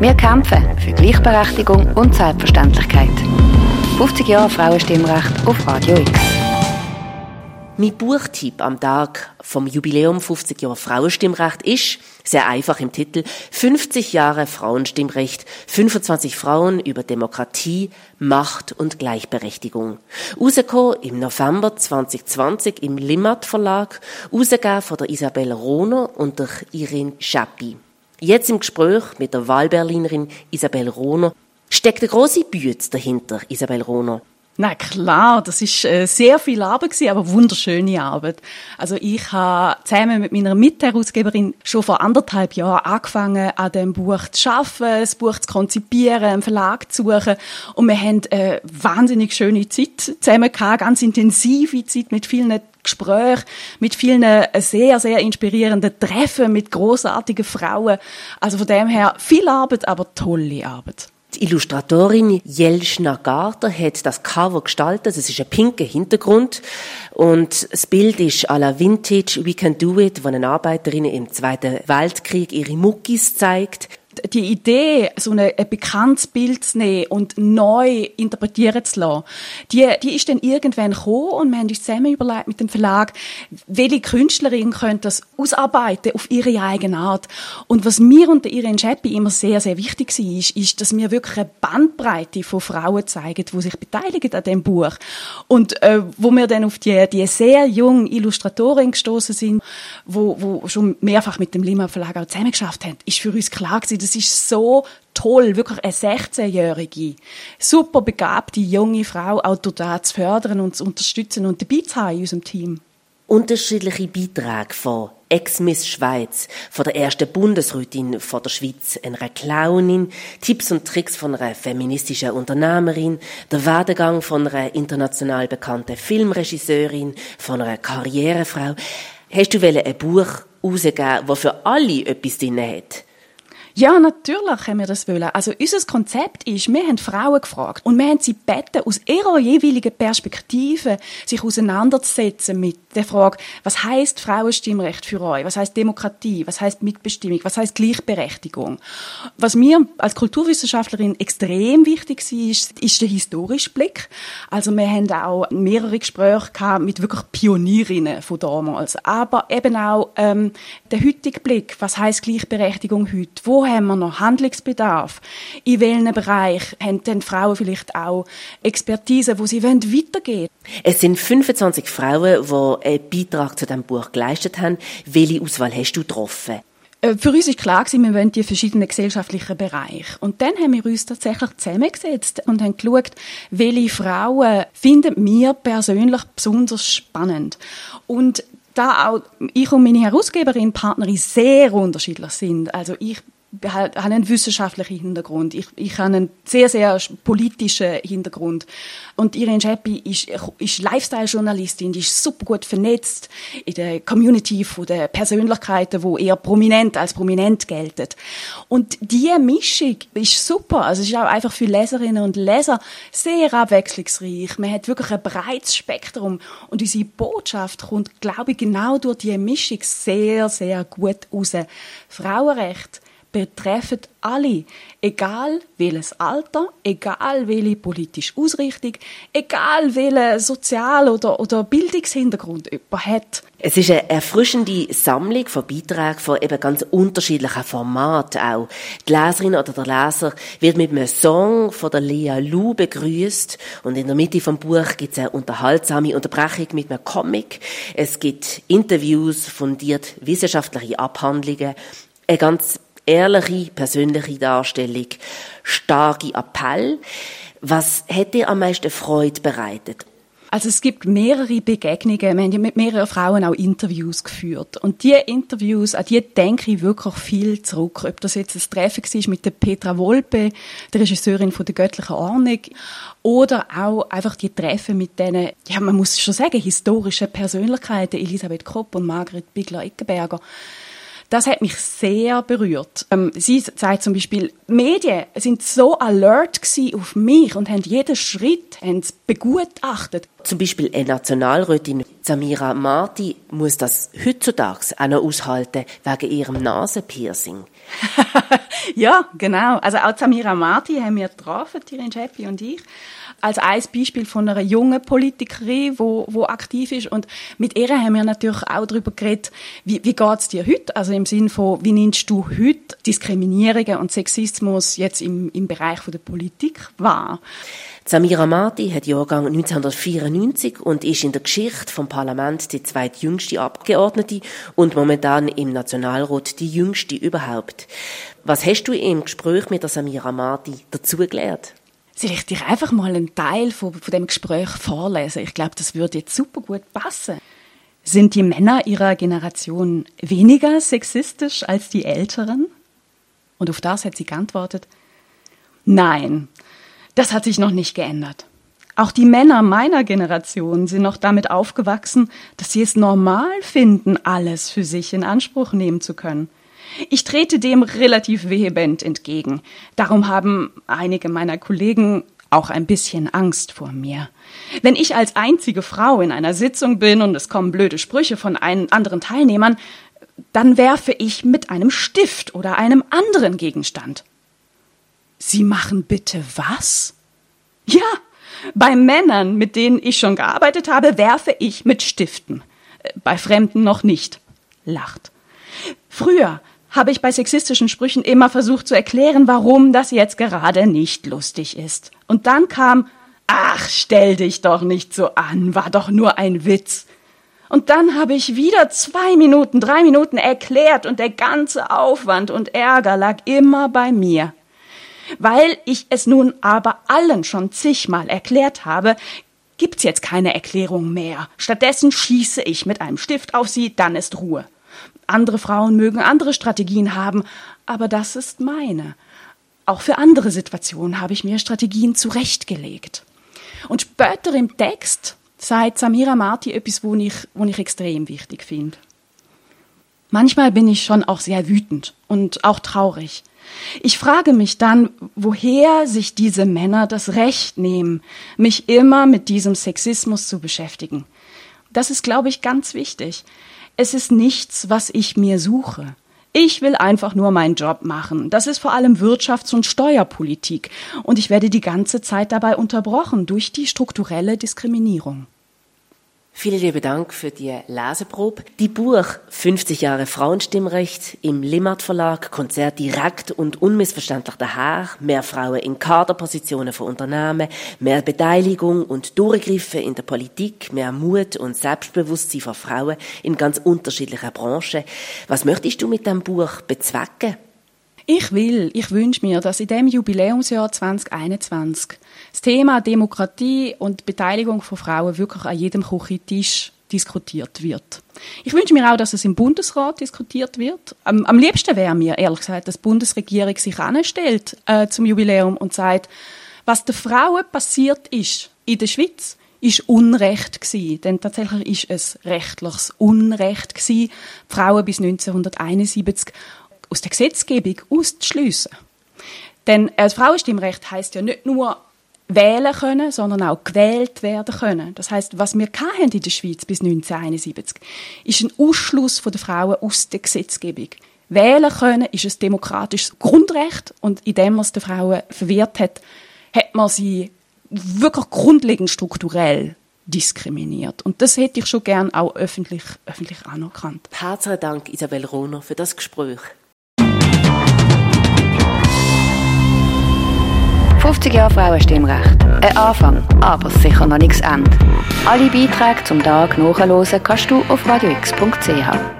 Wir kämpfen für Gleichberechtigung und Selbstverständlichkeit. 50 Jahre Frauenstimmrecht auf Radio X. Mein Buchtipp am Tag vom Jubiläum 50 Jahre Frauenstimmrecht ist, sehr einfach im Titel, 50 Jahre Frauenstimmrecht, 25 Frauen über Demokratie, Macht und Gleichberechtigung. Rausgekommen im November 2020 im Limmat Verlag, rausgegeben von der Isabel Rohner und der Irene Schappi. Jetzt im Gespräch mit der Wahlberlinerin Isabel Rohner steckt eine große Büte dahinter, Isabel Rohner. Na klar, das ist äh, sehr viel Arbeit gewesen, aber wunderschöne Arbeit. Also ich habe zusammen mit meiner Mitherausgeberin schon vor anderthalb Jahren angefangen, an dem Buch zu arbeiten, das Buch zu konzipieren, einen Verlag zu suchen und wir haben eine wahnsinnig schöne Zeit zusammen gehabt, ganz intensive Zeit mit vielen Gesprächen, mit vielen äh, sehr, sehr inspirierenden Treffen mit großartigen Frauen. Also von dem her viel Arbeit, aber tolle Arbeit. Die Illustratorin Jelschna Garter hat das Cover gestaltet. Es ist ein pinker Hintergrund und das Bild ist à la Vintage We Can Do It, wo eine Arbeiterin im Zweiten Weltkrieg ihre Muckis zeigt die Idee, so ein, ein bekanntes Bild zu nehmen und neu interpretieren zu lassen, die, die ist dann irgendwann gekommen und wir haben uns zusammen überlegt mit dem Verlag, welche Künstlerin könnte das ausarbeiten auf ihre eigene Art. Und was mir und Irene Scheppi immer sehr, sehr wichtig war, ist, ist, dass wir wirklich eine Bandbreite von Frauen zeigen, die sich beteiligen an dem Buch. Und äh, wo wir dann auf die, die sehr junge Illustratorin gestoßen sind, wo, wo schon mehrfach mit dem Lima Verlag auch zusammengeschafft haben, ist für uns klar gewesen, das ist so toll, wirklich eine 16-jährige, super begabte junge Frau auch dort zu fördern und zu unterstützen und dabei zu haben in unserem Team. Unterschiedliche Beiträge von Ex-Miss Schweiz, von der ersten Bundesrätin von der Schweiz, einer Clownin, Tipps und Tricks von einer feministischen Unternehmerin, der Werdegang von einer international bekannten Filmregisseurin, von einer Karrierefrau. Hast du ein Buch herausgegeben, das für alle etwas drin hat? Ja, natürlich haben wir das wollen. Also unser Konzept ist, wir haben Frauen gefragt und wir haben sie gebeten, aus ihrer jeweiligen Perspektive sich auseinanderzusetzen mit der Frage, was heißt Frauenstimmrecht für euch? Was heißt Demokratie? Was heißt Mitbestimmung? Was heißt Gleichberechtigung? Was mir als Kulturwissenschaftlerin extrem wichtig war, ist, ist der historische Blick. Also wir haben auch mehrere Gespräche gehabt mit wirklich Pionierinnen von damals, aber eben auch ähm, der heutige Blick. Was heißt Gleichberechtigung heute? Wo haben wir noch Handlungsbedarf? In welchem Bereich haben denn Frauen vielleicht auch Expertise, wo sie weitergehen wollen? Es sind 25 Frauen, die einen Beitrag zu diesem Buch geleistet haben. Welche Auswahl hast du getroffen? Äh, für uns ist klar gewesen, wir wollen die verschiedenen gesellschaftlichen Bereiche. Und dann haben wir uns tatsächlich zusammengesetzt und haben geschaut, welche Frauen finden wir persönlich besonders spannend. Und da auch ich und meine Herausgeberin, Partnerin sehr unterschiedlich sind. Also ich habe einen wissenschaftlichen Hintergrund. Ich, ich habe einen sehr, sehr politischen Hintergrund. Und Irene Scheppi ist, ist Lifestyle-Journalistin, die ist super gut vernetzt in der Community von den Persönlichkeiten, wo eher prominent als prominent gelten. Und diese Mischung ist super. Also es ist auch einfach für Leserinnen und Leser sehr abwechslungsreich. Man hat wirklich ein breites Spektrum. Und unsere Botschaft kommt, glaube ich, genau durch diese Mischung sehr, sehr gut raus. Frauenrecht betreffen alle, egal welches Alter, egal welche politische Ausrichtung, egal welchen Sozial- oder, oder Bildungshintergrund jemand hat. Es ist eine erfrischende Sammlung von Beiträgen von eben ganz unterschiedlichen Formaten auch. Die Leserin oder der Leser wird mit einem Song von der Lea Lu begrüßt und in der Mitte vom Buch gibt es eine unterhaltsame Unterbrechung mit einem Comic. Es gibt Interviews, fundiert wissenschaftliche Abhandlungen, eine ganz ehrliche, persönliche Darstellung, starke Appell. Was hätte dir am meisten Freude bereitet? Also es gibt mehrere Begegnungen. Wir haben ja mit mehreren Frauen auch Interviews geführt. Und diese Interviews, an die denke ich wirklich viel zurück. Ob das jetzt ein Treffen war mit der Petra Wolpe, der Regisseurin von der Göttlichen Ordnung, oder auch einfach die Treffen mit denen, ja, man muss schon sagen, historischen Persönlichkeiten, Elisabeth Kopp und Margret Bigler-Eckenberger. Das hat mich sehr berührt. Ähm, sie sagt zum Beispiel, Medien sind so alert auf mich und haben jeden Schritt haben begutachtet. Zum Beispiel eine Nationalrätin Samira Marti muss das heutzutage auch noch aushalten wegen ihrem Nasenpiercing. ja, genau. Also auch Samira Marti haben wir getroffen, Tirin Schäppi und ich als ein Beispiel von einer jungen Politikerin, wo, wo aktiv ist. Und mit ihr haben wir natürlich auch darüber geredet, wie, wie geht's dir heute? Also im Sinn von, wie nimmst du heute Diskriminierungen und Sexismus jetzt im, im Bereich von der Politik wahr? Samira Marti hat Jahrgang 1994 und ist in der Geschichte vom Parlament die zweitjüngste Abgeordnete und momentan im Nationalrat die jüngste überhaupt. Was hast du im Gespräch mit der Samira Marti dazugelernt? Soll ich dir einfach mal einen Teil von, von dem Gespräch vorlesen? Ich glaube, das würde jetzt super gut passen. Sind die Männer ihrer Generation weniger sexistisch als die Älteren? Und auf das hat sie geantwortet, nein, das hat sich noch nicht geändert. Auch die Männer meiner Generation sind noch damit aufgewachsen, dass sie es normal finden, alles für sich in Anspruch nehmen zu können. Ich trete dem relativ vehement entgegen. Darum haben einige meiner Kollegen auch ein bisschen Angst vor mir. Wenn ich als einzige Frau in einer Sitzung bin und es kommen blöde Sprüche von anderen Teilnehmern, dann werfe ich mit einem Stift oder einem anderen Gegenstand. Sie machen bitte was? Ja, bei Männern, mit denen ich schon gearbeitet habe, werfe ich mit Stiften. Bei Fremden noch nicht. Lacht. Früher habe ich bei sexistischen Sprüchen immer versucht zu erklären, warum das jetzt gerade nicht lustig ist. Und dann kam, ach, stell dich doch nicht so an, war doch nur ein Witz. Und dann habe ich wieder zwei Minuten, drei Minuten erklärt und der ganze Aufwand und Ärger lag immer bei mir. Weil ich es nun aber allen schon zigmal erklärt habe, gibt's jetzt keine Erklärung mehr. Stattdessen schieße ich mit einem Stift auf sie, dann ist Ruhe. Andere Frauen mögen andere Strategien haben, aber das ist meine. Auch für andere Situationen habe ich mir Strategien zurechtgelegt. Und später im Text sagt Samira Marti etwas, wo ich, wo ich extrem wichtig finde. Manchmal bin ich schon auch sehr wütend und auch traurig. Ich frage mich dann, woher sich diese Männer das Recht nehmen, mich immer mit diesem Sexismus zu beschäftigen. Das ist, glaube ich, ganz wichtig. Es ist nichts, was ich mir suche. Ich will einfach nur meinen Job machen. Das ist vor allem Wirtschafts- und Steuerpolitik. Und ich werde die ganze Zeit dabei unterbrochen durch die strukturelle Diskriminierung. Vielen lieben Dank für die Leseprobe. Die Buch 50 Jahre Frauenstimmrecht im Limmat Verlag sehr direkt und unmissverständlich daher. Mehr Frauen in Kaderpositionen von Unternehmen, mehr Beteiligung und Durchgriffe in der Politik, mehr Mut und Selbstbewusstsein von Frauen in ganz unterschiedlichen Branchen. Was möchtest du mit dem Buch bezwecken? Ich will, ich wünsche mir, dass in dem Jubiläumsjahr 2021 das Thema Demokratie und Beteiligung von Frauen wirklich an jedem Küchentisch diskutiert wird. Ich wünsche mir auch, dass es im Bundesrat diskutiert wird. Am, am liebsten wäre mir, ehrlich gesagt, dass die Bundesregierung sich anstellt äh, zum Jubiläum und sagt, was den Frauen passiert ist in der Schweiz, ist Unrecht gewesen. Denn tatsächlich ist es rechtliches Unrecht gewesen, Frauen bis 1971 aus der Gesetzgebung auszuschliessen. Denn das Frauenstimmrecht heißt ja nicht nur wählen können, sondern auch gewählt werden können. Das heißt, was wir in der Schweiz bis 1971, ist ein Ausschluss der Frauen aus der Gesetzgebung. Wählen können ist ein demokratisches Grundrecht und indem man es den Frauen verwehrt hat, hat man sie wirklich grundlegend strukturell diskriminiert. Und das hätte ich schon gern auch öffentlich, öffentlich anerkannt. Herzlichen Dank, Isabel Rohner, für das Gespräch. 50 Jahre Frauenstimmrecht. Ein Anfang, aber sicher noch nichts Ende. Alle Beiträge zum Tag nachhören kannst du auf radiox.ch.